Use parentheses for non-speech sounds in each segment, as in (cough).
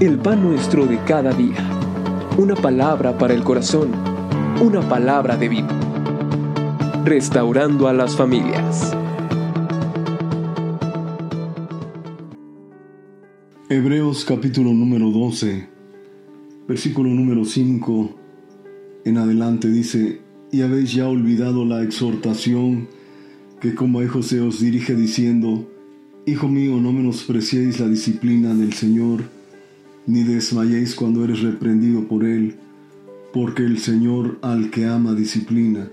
el pan nuestro de cada día. Una palabra para el corazón, una palabra de vida. Restaurando a las familias. Hebreos capítulo número 12, versículo número 5 en adelante dice, y habéis ya olvidado la exhortación que como a José os dirige diciendo, Hijo mío, no menospreciéis la disciplina del Señor, ni desmayéis cuando eres reprendido por Él, porque el Señor al que ama disciplina,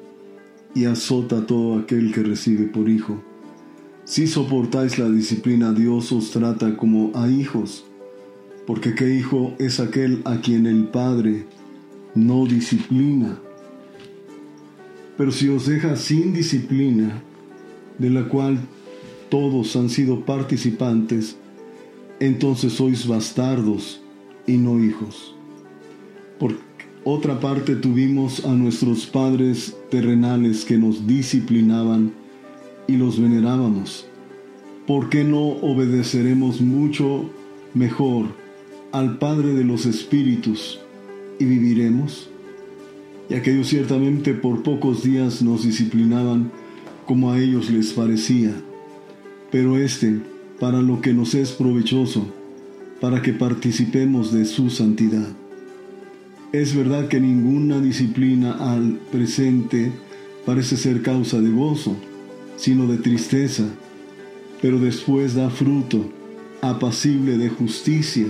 y azota a todo aquel que recibe por hijo. Si soportáis la disciplina, Dios os trata como a hijos, porque qué hijo es aquel a quien el Padre no disciplina. Pero si os deja sin disciplina, de la cual todos han sido participantes, entonces sois bastardos y no hijos. Por otra parte tuvimos a nuestros padres terrenales que nos disciplinaban y los venerábamos. ¿Por qué no obedeceremos mucho mejor al Padre de los Espíritus y viviremos? Y aquellos ciertamente por pocos días nos disciplinaban como a ellos les parecía, pero este para lo que nos es provechoso, para que participemos de su santidad. Es verdad que ninguna disciplina al presente parece ser causa de gozo, sino de tristeza, pero después da fruto apacible de justicia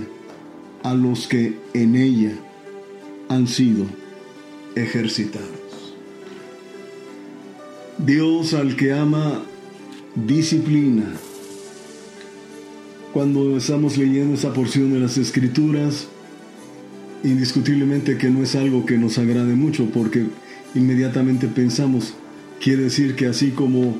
a los que en ella han sido ejercitados. Dios al que ama disciplina. Cuando estamos leyendo esa porción de las escrituras, indiscutiblemente que no es algo que nos agrade mucho porque inmediatamente pensamos, quiere decir que así como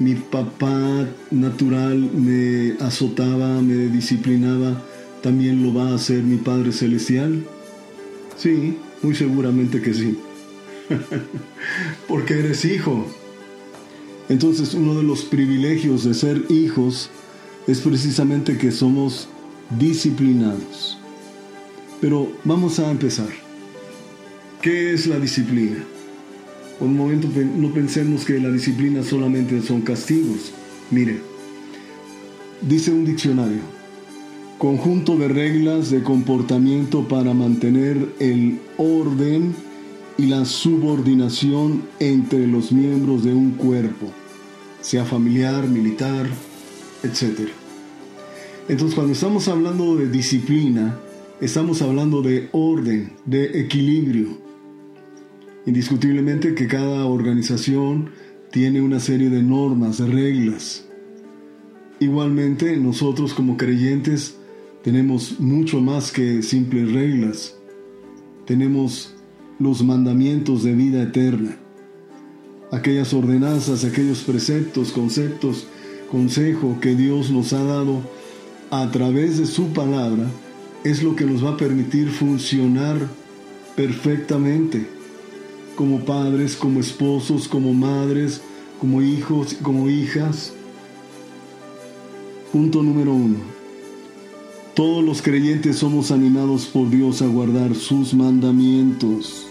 mi papá natural me azotaba, me disciplinaba, también lo va a hacer mi Padre Celestial. Sí, muy seguramente que sí. (laughs) porque eres hijo. Entonces uno de los privilegios de ser hijos es precisamente que somos disciplinados. Pero vamos a empezar. ¿Qué es la disciplina? Por un momento no pensemos que la disciplina solamente son castigos. Mire, dice un diccionario, conjunto de reglas de comportamiento para mantener el orden y la subordinación entre los miembros de un cuerpo, sea familiar, militar, etc. Entonces cuando estamos hablando de disciplina, estamos hablando de orden, de equilibrio. Indiscutiblemente que cada organización tiene una serie de normas, de reglas. Igualmente, nosotros como creyentes tenemos mucho más que simples reglas. Tenemos los mandamientos de vida eterna. Aquellas ordenanzas, aquellos preceptos, conceptos, consejo que Dios nos ha dado a través de su palabra es lo que nos va a permitir funcionar perfectamente como padres, como esposos, como madres, como hijos, como hijas. Punto número uno. Todos los creyentes somos animados por Dios a guardar sus mandamientos.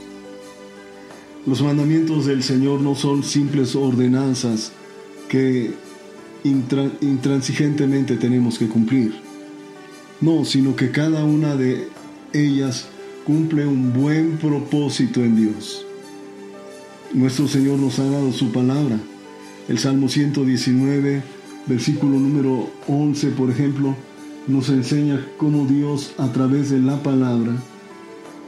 Los mandamientos del Señor no son simples ordenanzas que intransigentemente tenemos que cumplir. No, sino que cada una de ellas cumple un buen propósito en Dios. Nuestro Señor nos ha dado su palabra. El Salmo 119, versículo número 11, por ejemplo, nos enseña cómo Dios a través de la palabra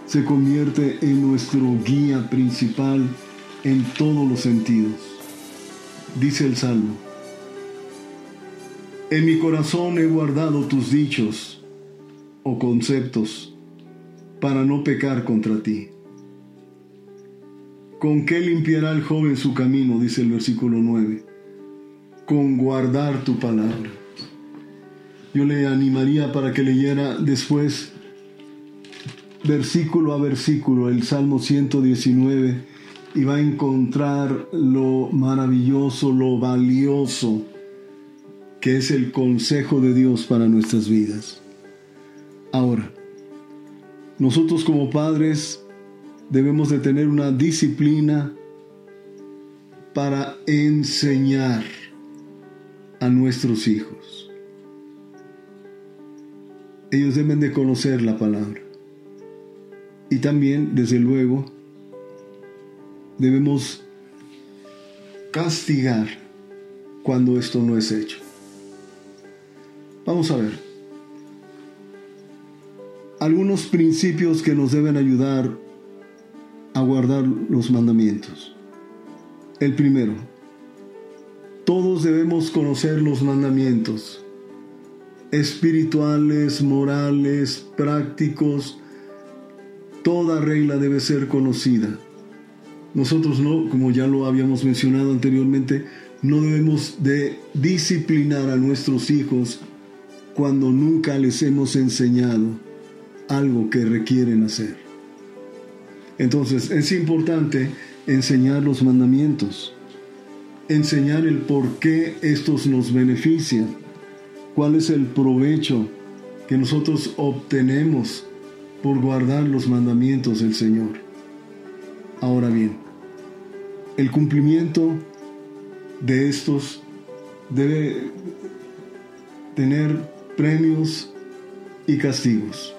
se convierte en nuestro guía principal en todos los sentidos. Dice el Salmo, en mi corazón he guardado tus dichos o conceptos para no pecar contra ti. ¿Con qué limpiará el joven su camino? Dice el versículo 9. Con guardar tu palabra. Yo le animaría para que leyera después versículo a versículo el Salmo 119 y va a encontrar lo maravilloso, lo valioso que es el consejo de Dios para nuestras vidas. Ahora, Nosotros como padres debemos de tener una disciplina para enseñar a nuestros hijos. Ellos deben de conocer la palabra. Y también, desde luego, debemos castigar cuando esto no es hecho. Vamos a ver. Algunos principios que nos deben ayudar a guardar los mandamientos. El primero, todos debemos conocer los mandamientos espirituales, morales, prácticos. Toda regla debe ser conocida. Nosotros no, como ya lo habíamos mencionado anteriormente, no debemos de disciplinar a nuestros hijos cuando nunca les hemos enseñado algo que requieren hacer. Entonces es importante enseñar los mandamientos, enseñar el por qué estos nos benefician, cuál es el provecho que nosotros obtenemos por guardar los mandamientos del Señor. Ahora bien, el cumplimiento de estos debe tener premios y castigos.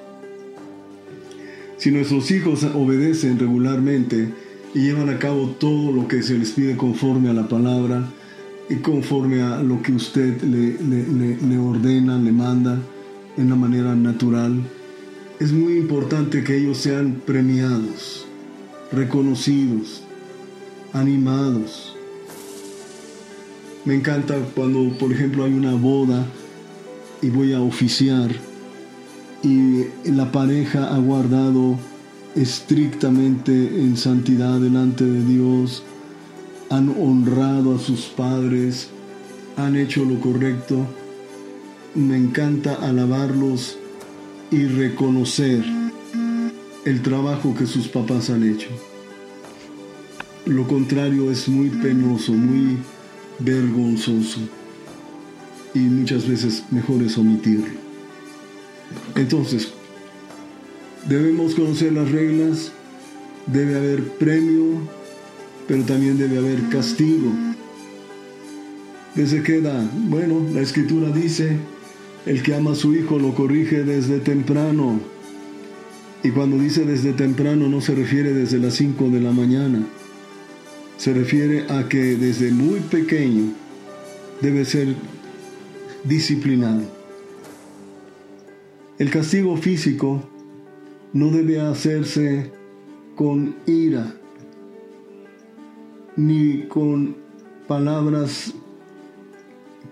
Si nuestros hijos obedecen regularmente y llevan a cabo todo lo que se les pide conforme a la palabra y conforme a lo que usted le, ordena, le manda en la manera natural, es muy importante que ellos sean premiados, reconocidos, animados. Me encanta cuando, por ejemplo, hay una boda y voy a oficiar y la pareja ha guardado estrictamente en santidad delante de Dios, han honrado a sus padres, han hecho lo correcto. Me encanta alabarlos y reconocer el trabajo que sus papás han hecho. Lo contrario es muy penoso, muy vergonzoso y muchas veces mejor es omitirlo. Entonces, debemos conocer las reglas, debe haber premio, pero también debe haber castigo. ¿Desde qué edad? Bueno, la escritura dice, el que ama a su hijo lo corrige desde temprano. Y cuando dice desde temprano no se refiere desde las 5 de la mañana. Se refiere a que desde muy pequeño debe ser disciplinado. El castigo físico no debe hacerse con ira ni con palabras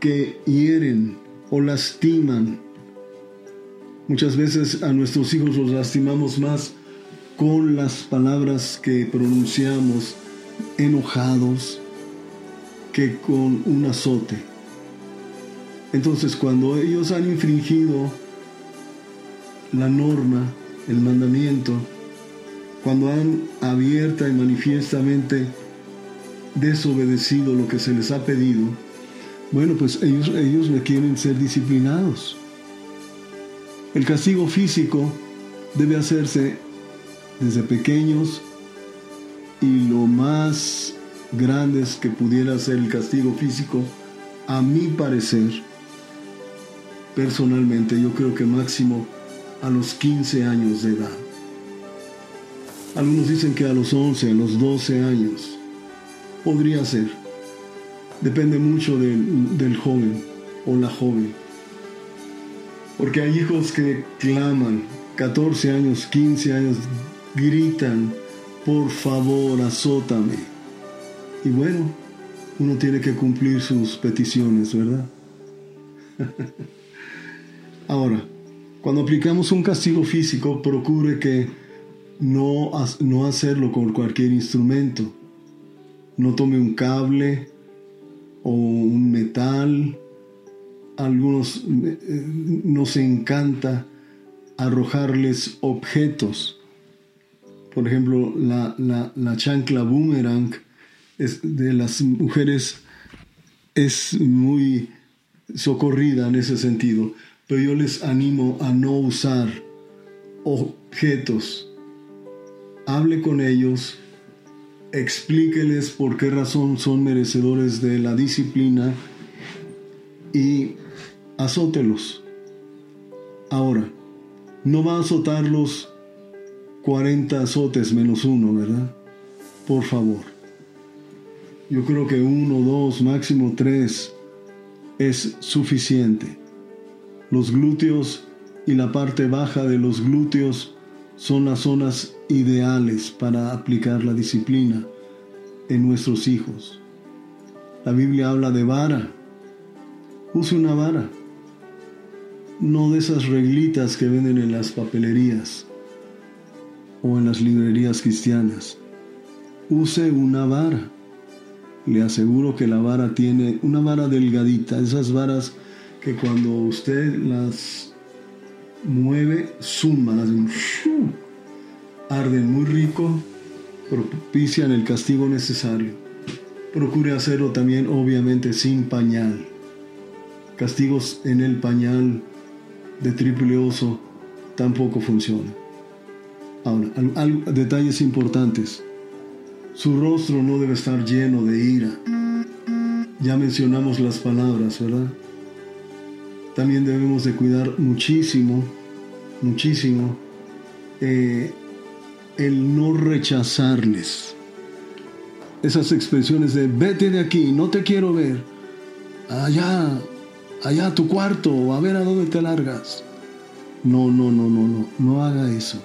que hieren o lastiman. Muchas veces a nuestros hijos los lastimamos más con las palabras que pronunciamos enojados que con un azote. Entonces cuando ellos han infringido la norma, el mandamiento, cuando han abierta y manifiestamente desobedecido lo que se les ha pedido, bueno, pues ellos, ellos requieren ser disciplinados. El castigo físico debe hacerse desde pequeños y lo más grandes que pudiera ser el castigo físico, a mi parecer, personalmente yo creo que máximo a los 15 años de edad. Algunos dicen que a los 11, a los 12 años. Podría ser. Depende mucho del joven o la joven. Porque hay hijos que claman, 14 años, 15 años, gritan, por favor, azótame. Y bueno, uno tiene que cumplir sus peticiones, ¿verdad? (laughs) Ahora, cuando aplicamos un castigo físico, procure que no, no hacerlo con cualquier instrumento. No tome un cable o un metal. algunos eh, nos encanta arrojarles objetos. Por ejemplo, la, la chancla boomerang es de las mujeres es muy socorrida en ese sentido pero yo les animo a no usar objetos. Hable con ellos, explíqueles por qué razón son merecedores de la disciplina y azótelos. Ahora, no va a azotarlos 40 azotes menos uno, ¿verdad? Por favor. Yo creo que uno, dos, máximo tres es suficiente. Los glúteos y la parte baja de los glúteos son las zonas ideales para aplicar la disciplina en nuestros hijos. La Biblia habla de vara. Use una vara. No de esas reglitas que venden en las papelerías o en las librerías cristianas. Use una vara. Le aseguro que la vara tiene una vara delgadita, esas varas que cuando usted las mueve, suman, hacen arden muy rico, propician el castigo necesario. Procure hacerlo también obviamente sin pañal. Castigos en el pañal de triple oso tampoco funciona. Ahora, detalles importantes. Su rostro no debe estar lleno de ira. Ya mencionamos las palabras, ¿verdad? También debemos de cuidar muchísimo, muchísimo, eh, el no rechazarles. Esas expresiones de vete de aquí, no te quiero ver, allá, allá a tu cuarto, a ver a dónde te largas. No, no, no, no, no, no haga eso.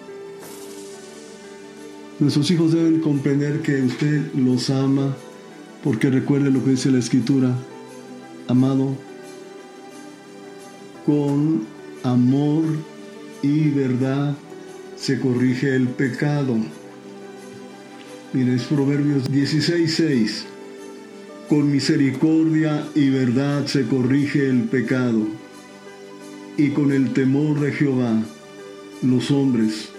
Nuestros hijos deben comprender que usted los ama porque recuerde lo que dice la escritura. Amado, con amor y verdad se corrige el pecado. Mire, es Proverbios 16:6. Con misericordia y verdad se corrige el pecado, y con el temor de Jehová los hombres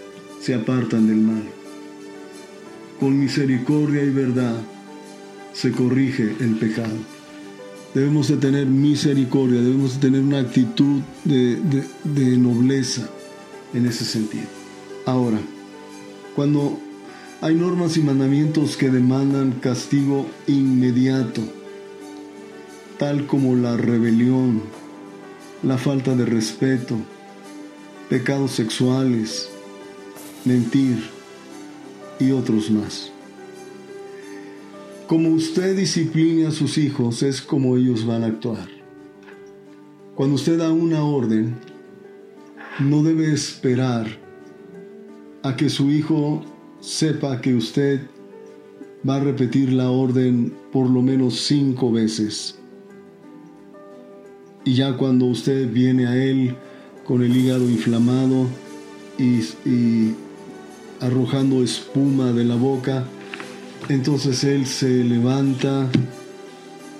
se apartan del mal. Con misericordia y verdad se corrige el pecado debemos de tener misericordia, debemos de tener una actitud de, nobleza en ese sentido. Ahora, cuando hay normas y mandamientos que demandan castigo inmediato, tal como la rebelión, la falta de respeto, pecados sexuales, mentir y otros más. Como usted discipline a sus hijos es como ellos van a actuar. Cuando usted da una orden, no debe esperar a que su hijo sepa que usted va a repetir la orden por lo menos cinco veces. Y ya cuando usted viene a él con el hígado inflamado y arrojando espuma de la boca, entonces él se levanta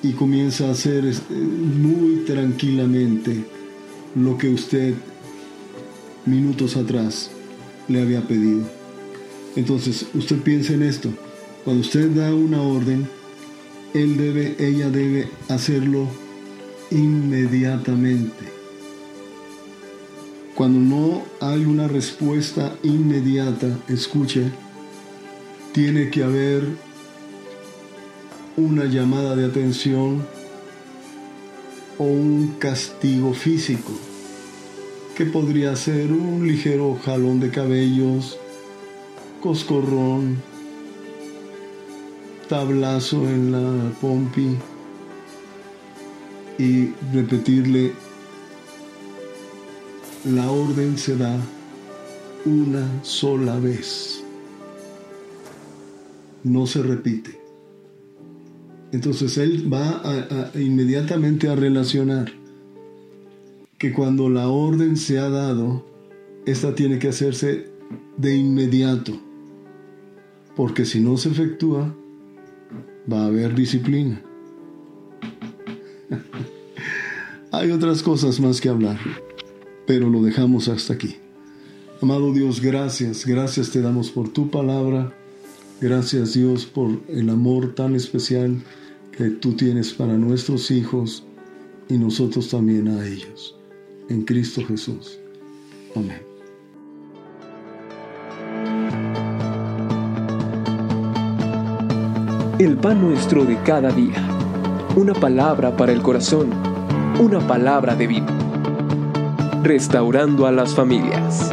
y comienza a hacer este, muy tranquilamente lo que usted minutos atrás le había pedido. Entonces, usted piensa en esto. Cuando usted da una orden, él debe, ella debe hacerlo inmediatamente. Cuando no hay una respuesta inmediata, escuche, tiene que haber una llamada de atención o un castigo físico, que podría ser un ligero jalón de cabellos, coscorrón, tablazo en la pompi y repetirle, la orden se da una sola vez no se repite. Entonces él va inmediatamente a relacionar que cuando la orden se ha dado, esta tiene que hacerse de inmediato, porque si no se efectúa, va a haber disciplina. (laughs) Hay otras cosas más que hablar, pero lo dejamos hasta aquí. Amado Dios, gracias, gracias te damos por tu palabra Gracias Dios por el amor tan especial que tú tienes para nuestros hijos y nosotros también a ellos. En Cristo Jesús. Amén. El pan nuestro de cada día. Una palabra para el corazón. Una palabra de vida. Restaurando a las familias.